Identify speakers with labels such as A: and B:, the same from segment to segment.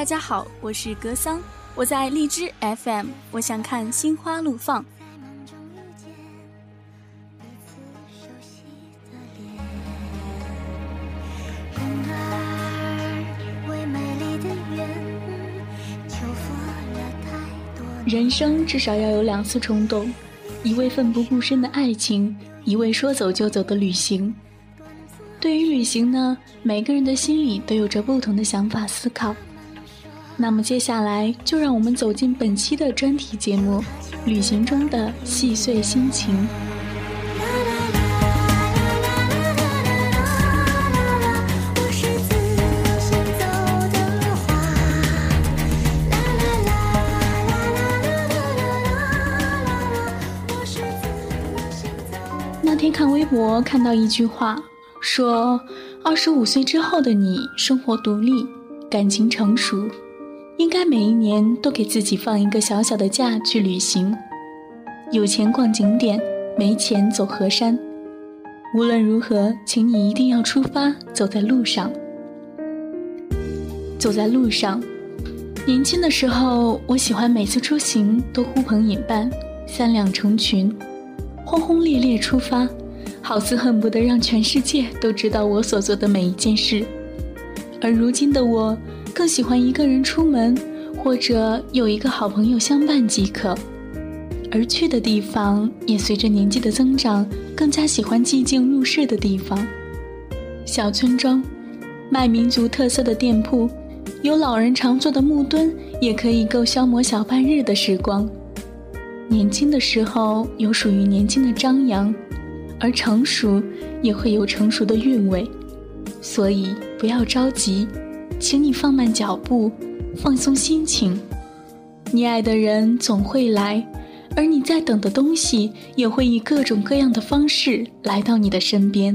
A: 大家好，我是格桑，我在荔枝 FM，我想看心花怒放。人生至少要有两次冲动，一位奋不顾身的爱情，一位说走就走的旅行。对于旅行呢，每个人的心里都有着不同的想法思考。那么接下来就让我们走进本期的专题节目《旅行中的细碎心情》。那天看微博看到一句话，说二十五岁之后的你，生活独立，感情成熟。应该每一年都给自己放一个小小的假去旅行，有钱逛景点，没钱走河山。无论如何，请你一定要出发，走在路上。走在路上，年轻的时候，我喜欢每次出行都呼朋引伴，三两成群，轰轰烈烈出发，好似恨不得让全世界都知道我所做的每一件事。而如今的我。更喜欢一个人出门，或者有一个好朋友相伴即可。而去的地方也随着年纪的增长，更加喜欢寂静入室的地方。小村庄，卖民族特色的店铺，有老人常坐的木墩，也可以够消磨小半日的时光。年轻的时候有属于年轻的张扬，而成熟也会有成熟的韵味。所以不要着急。请你放慢脚步，放松心情。你爱的人总会来，而你在等的东西也会以各种各样的方式来到你的身边。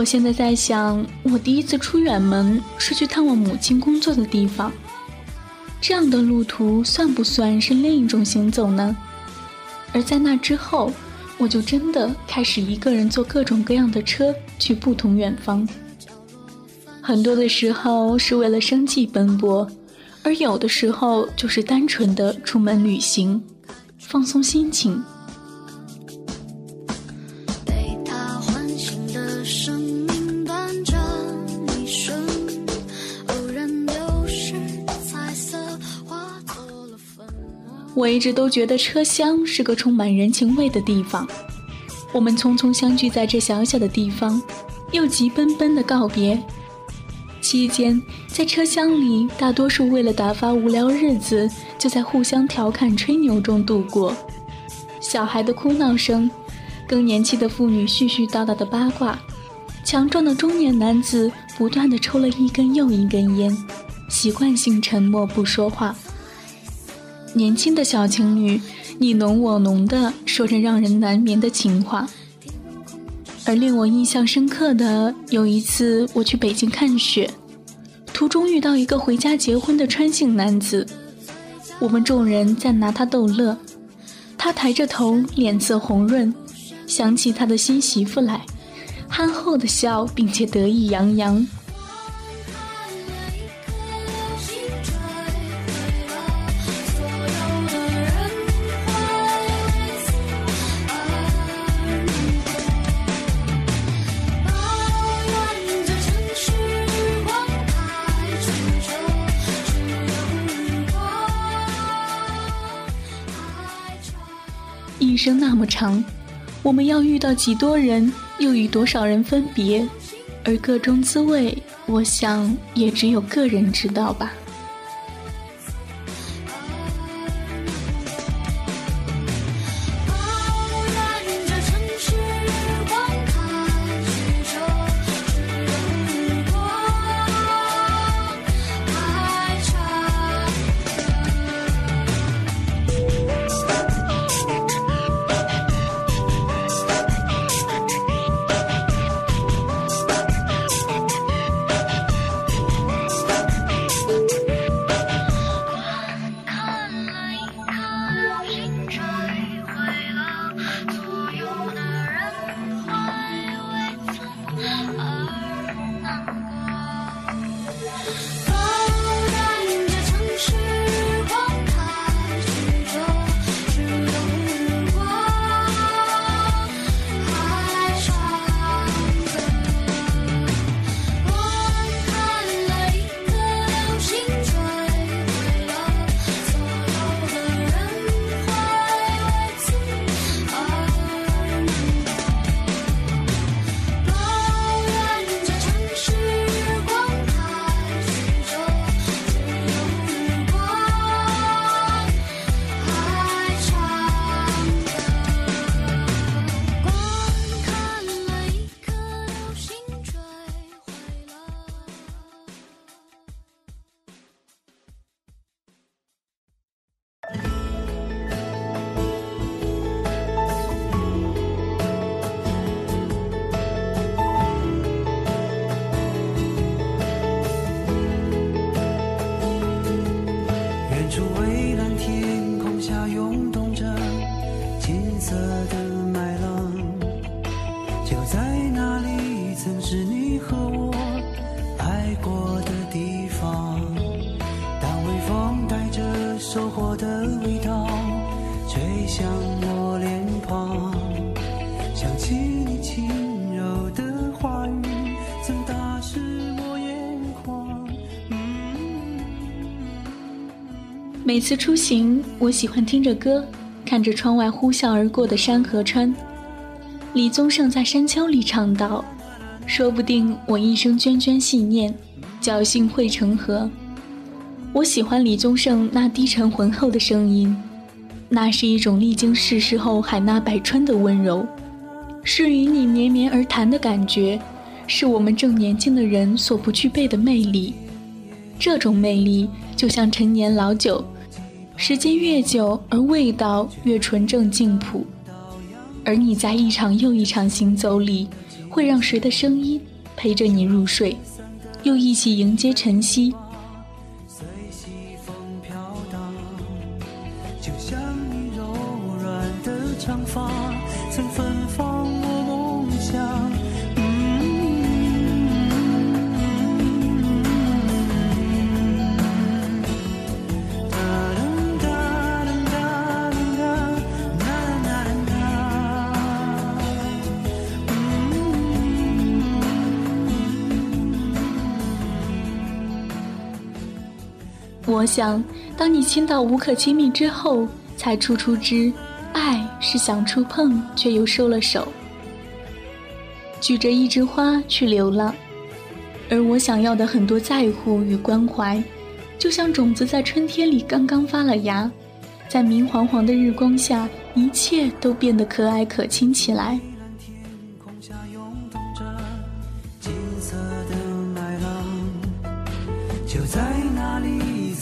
A: 我现在在想，我第一次出远门是去探望母亲工作的地方，这样的路途算不算是另一种行走呢？而在那之后，我就真的开始一个人坐各种各样的车去不同远方。很多的时候是为了生计奔波，而有的时候就是单纯的出门旅行，放松心情。我一直都觉得车厢是个充满人情味的地方。我们匆匆相聚在这小小的地方，又急奔奔的告别。期间，在车厢里，大多数为了打发无聊日子，就在互相调侃、吹牛中度过。小孩的哭闹声，更年期的妇女絮絮叨叨的八卦，强壮的中年男子不断的抽了一根又一根烟，习惯性沉默不说话。年轻的小情侣，你侬我侬的说着让人难眠的情话。而令我印象深刻的，有一次我去北京看雪，途中遇到一个回家结婚的川姓男子，我们众人在拿他逗乐，他抬着头，脸色红润，想起他的新媳妇来，憨厚的笑，并且得意洋洋。生那么长，我们要遇到几多人，又与多少人分别，而各中滋味，我想也只有个人知道吧。只为每次出行，我喜欢听着歌，看着窗外呼啸而过的山河川。李宗盛在《山丘》里唱道：“说不定我一生涓涓细念，侥幸汇成河。”我喜欢李宗盛那低沉浑厚的声音，那是一种历经世事后海纳百川的温柔，是与你绵绵而谈的感觉，是我们正年轻的人所不具备的魅力。这种魅力就像陈年老酒。时间越久，而味道越纯正净朴，而你在一场又一场行走里，会让谁的声音陪着你入睡，又一起迎接晨曦。我想，当你亲到无可亲密之后，才处处知，爱是想触碰却又收了手。举着一枝花去流浪，而我想要的很多在乎与关怀，就像种子在春天里刚刚发了芽，在明晃晃的日光下，一切都变得可爱可亲起来。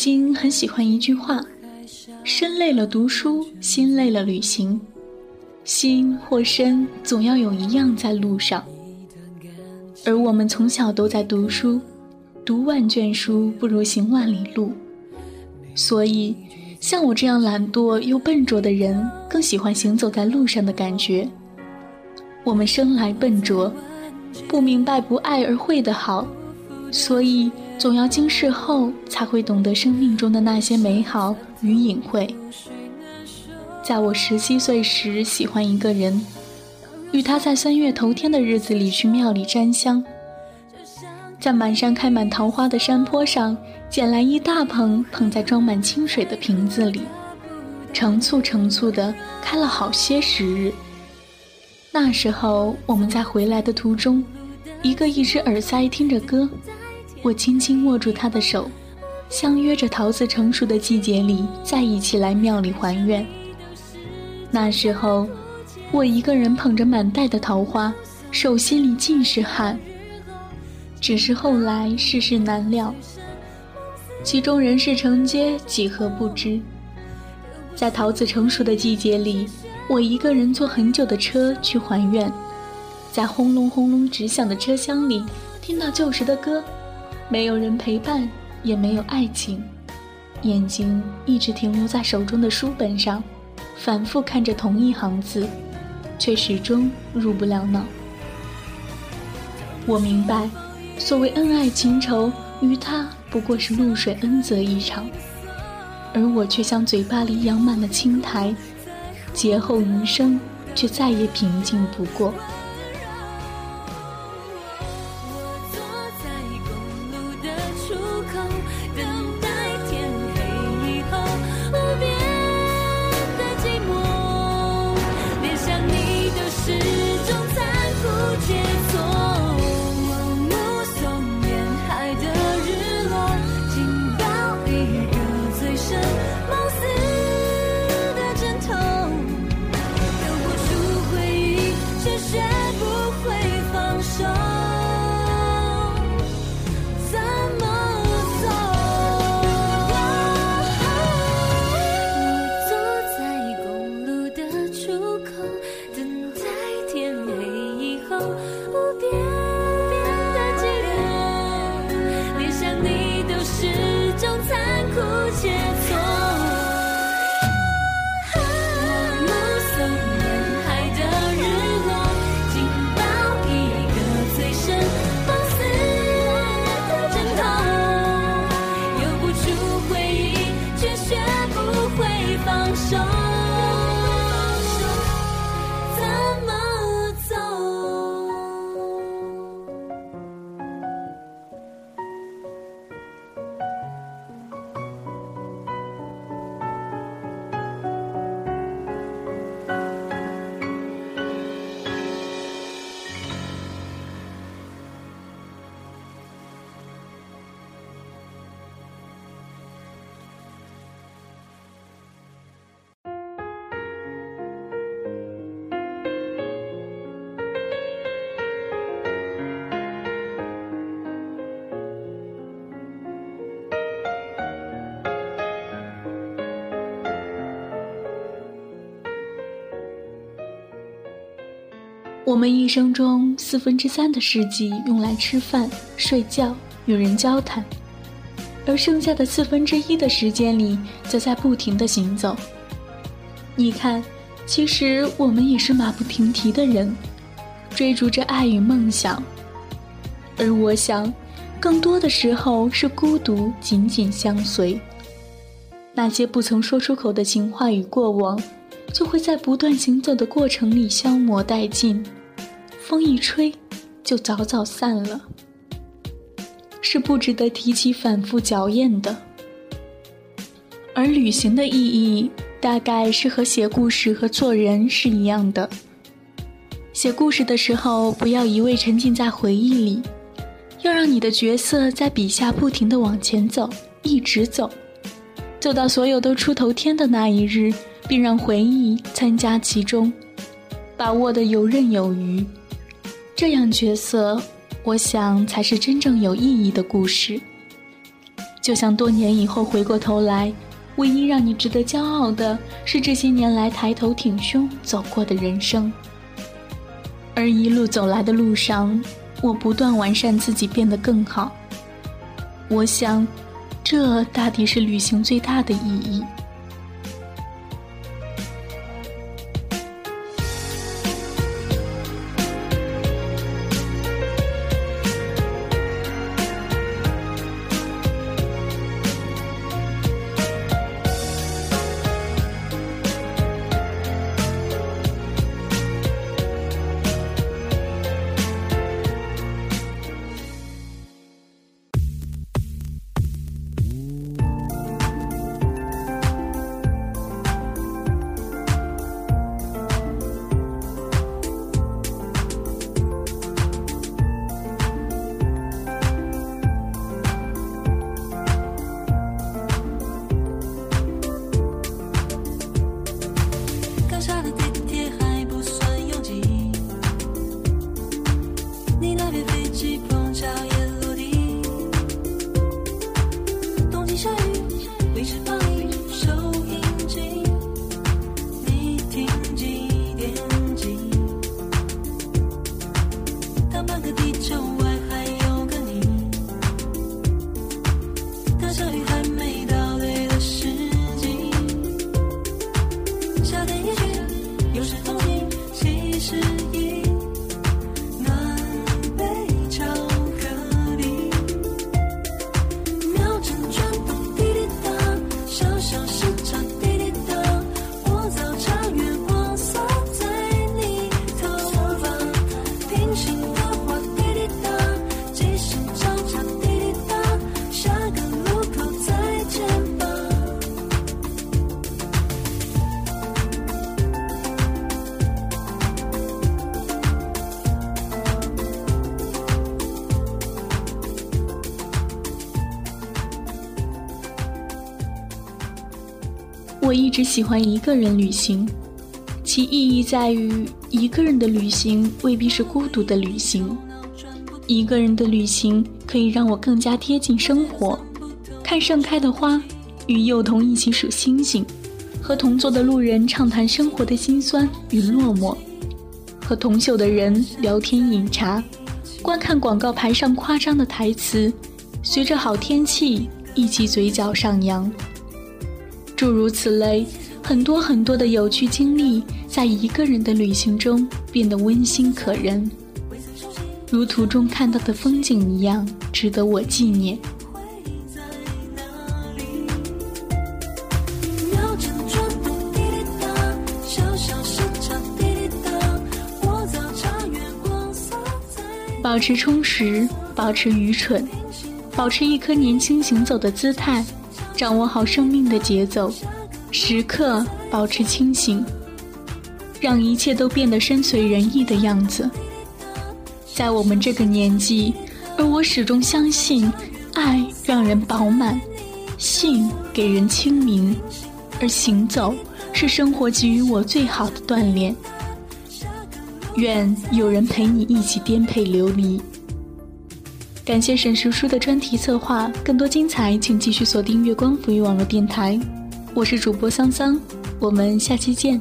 A: 经很喜欢一句话：“身累了读书，心累了旅行。心或身，总要有一样在路上。”而我们从小都在读书，读万卷书不如行万里路。所以，像我这样懒惰又笨拙的人，更喜欢行走在路上的感觉。我们生来笨拙，不明白不爱而会的好，所以。总要经世后，才会懂得生命中的那些美好与隐晦。在我十七岁时，喜欢一个人，与他在三月头天的日子里去庙里占香，在满山开满桃花的山坡上，捡来一大捧，捧在装满清水的瓶子里，成簇成簇的开了好些时日。那时候，我们在回来的途中，一个一只耳塞听着歌。我轻轻握住他的手，相约着桃子成熟的季节里再一起来庙里还愿。那时候，我一个人捧着满袋的桃花，手心里尽是汗。只是后来世事难料，其中人事承接几何不知。在桃子成熟的季节里，我一个人坐很久的车去还愿，在轰隆轰隆直响的车厢里，听到旧时的歌。没有人陪伴，也没有爱情，眼睛一直停留在手中的书本上，反复看着同一行字，却始终入不了脑。我明白，所谓恩爱情仇，
B: 于他不过是露水恩泽一场，而我却像嘴巴里养满了青苔，劫后余生却再也平静不过。我们一生中四分之三的世纪用来吃饭、睡觉、与人交谈，而剩下的四分之一的时间里，则在不停的行走。你看，其实我们也是马不停蹄的人，追逐着爱与梦想。而我想，更多的时候是孤独紧紧相随。那些不曾说出口的情话与过往，就会在不断行走的过程里消磨殆尽。风一吹，就早早散了，是不值得提起反复嚼咽的。而旅行的意义，大概是和写故事和做人是一样的。写故事的时候，不要一味沉浸在回忆里，要让你的角色在笔下不停的往前走，一直走，走到所有都出头天的那一日，并让回忆参加其中，把握的游刃有余。这样角色，我想才是真正有意义的故事。就像多年以后回过头来，唯一让你值得骄傲的是这些年来抬头挺胸走过的人生。而一路走来的路上，我不断完善自己，变得更好。我想，这大抵是旅行最大的意义。
A: 喜欢一个人旅行，其意义在于一个人的旅行未必是孤独的旅行。一个人的旅行可以让我更加贴近生活，看盛开的花，与幼童一起数星星，和同座的路人畅谈生活的辛酸与落寞，和同宿的人聊天饮茶，观看广告牌上夸张的台词，随着好天气一起嘴角上扬。诸如此类，很多很多的有趣经历，在一个人的旅行中变得温馨可人。如途中看到的风景一样，值得我纪念。保持充实，保持愚蠢，保持一颗年轻行走的姿态，掌握好生命的节奏，时刻保持清醒，让一切都变得深邃人意的样子。在我们这个年纪，而我始终相信，爱让人饱满，性给人清明，而行走是生活给予我最好的锻炼。愿有人陪你一起颠沛流离。感谢沈叔叔的专题策划，更多精彩请继续锁定月光浮语网络电台。我是主播桑桑，我们下期见。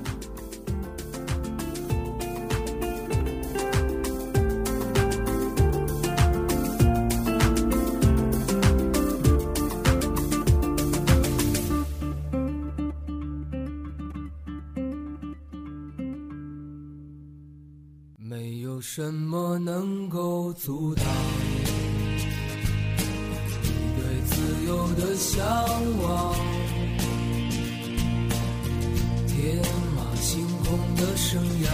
C: 的生涯，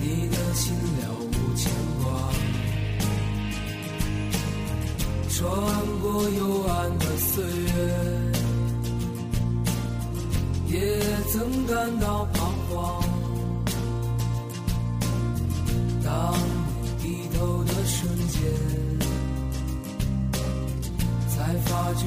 C: 你的心了无牵挂。穿过幽暗的岁月，也曾感到彷徨。当你低头的瞬间，才发觉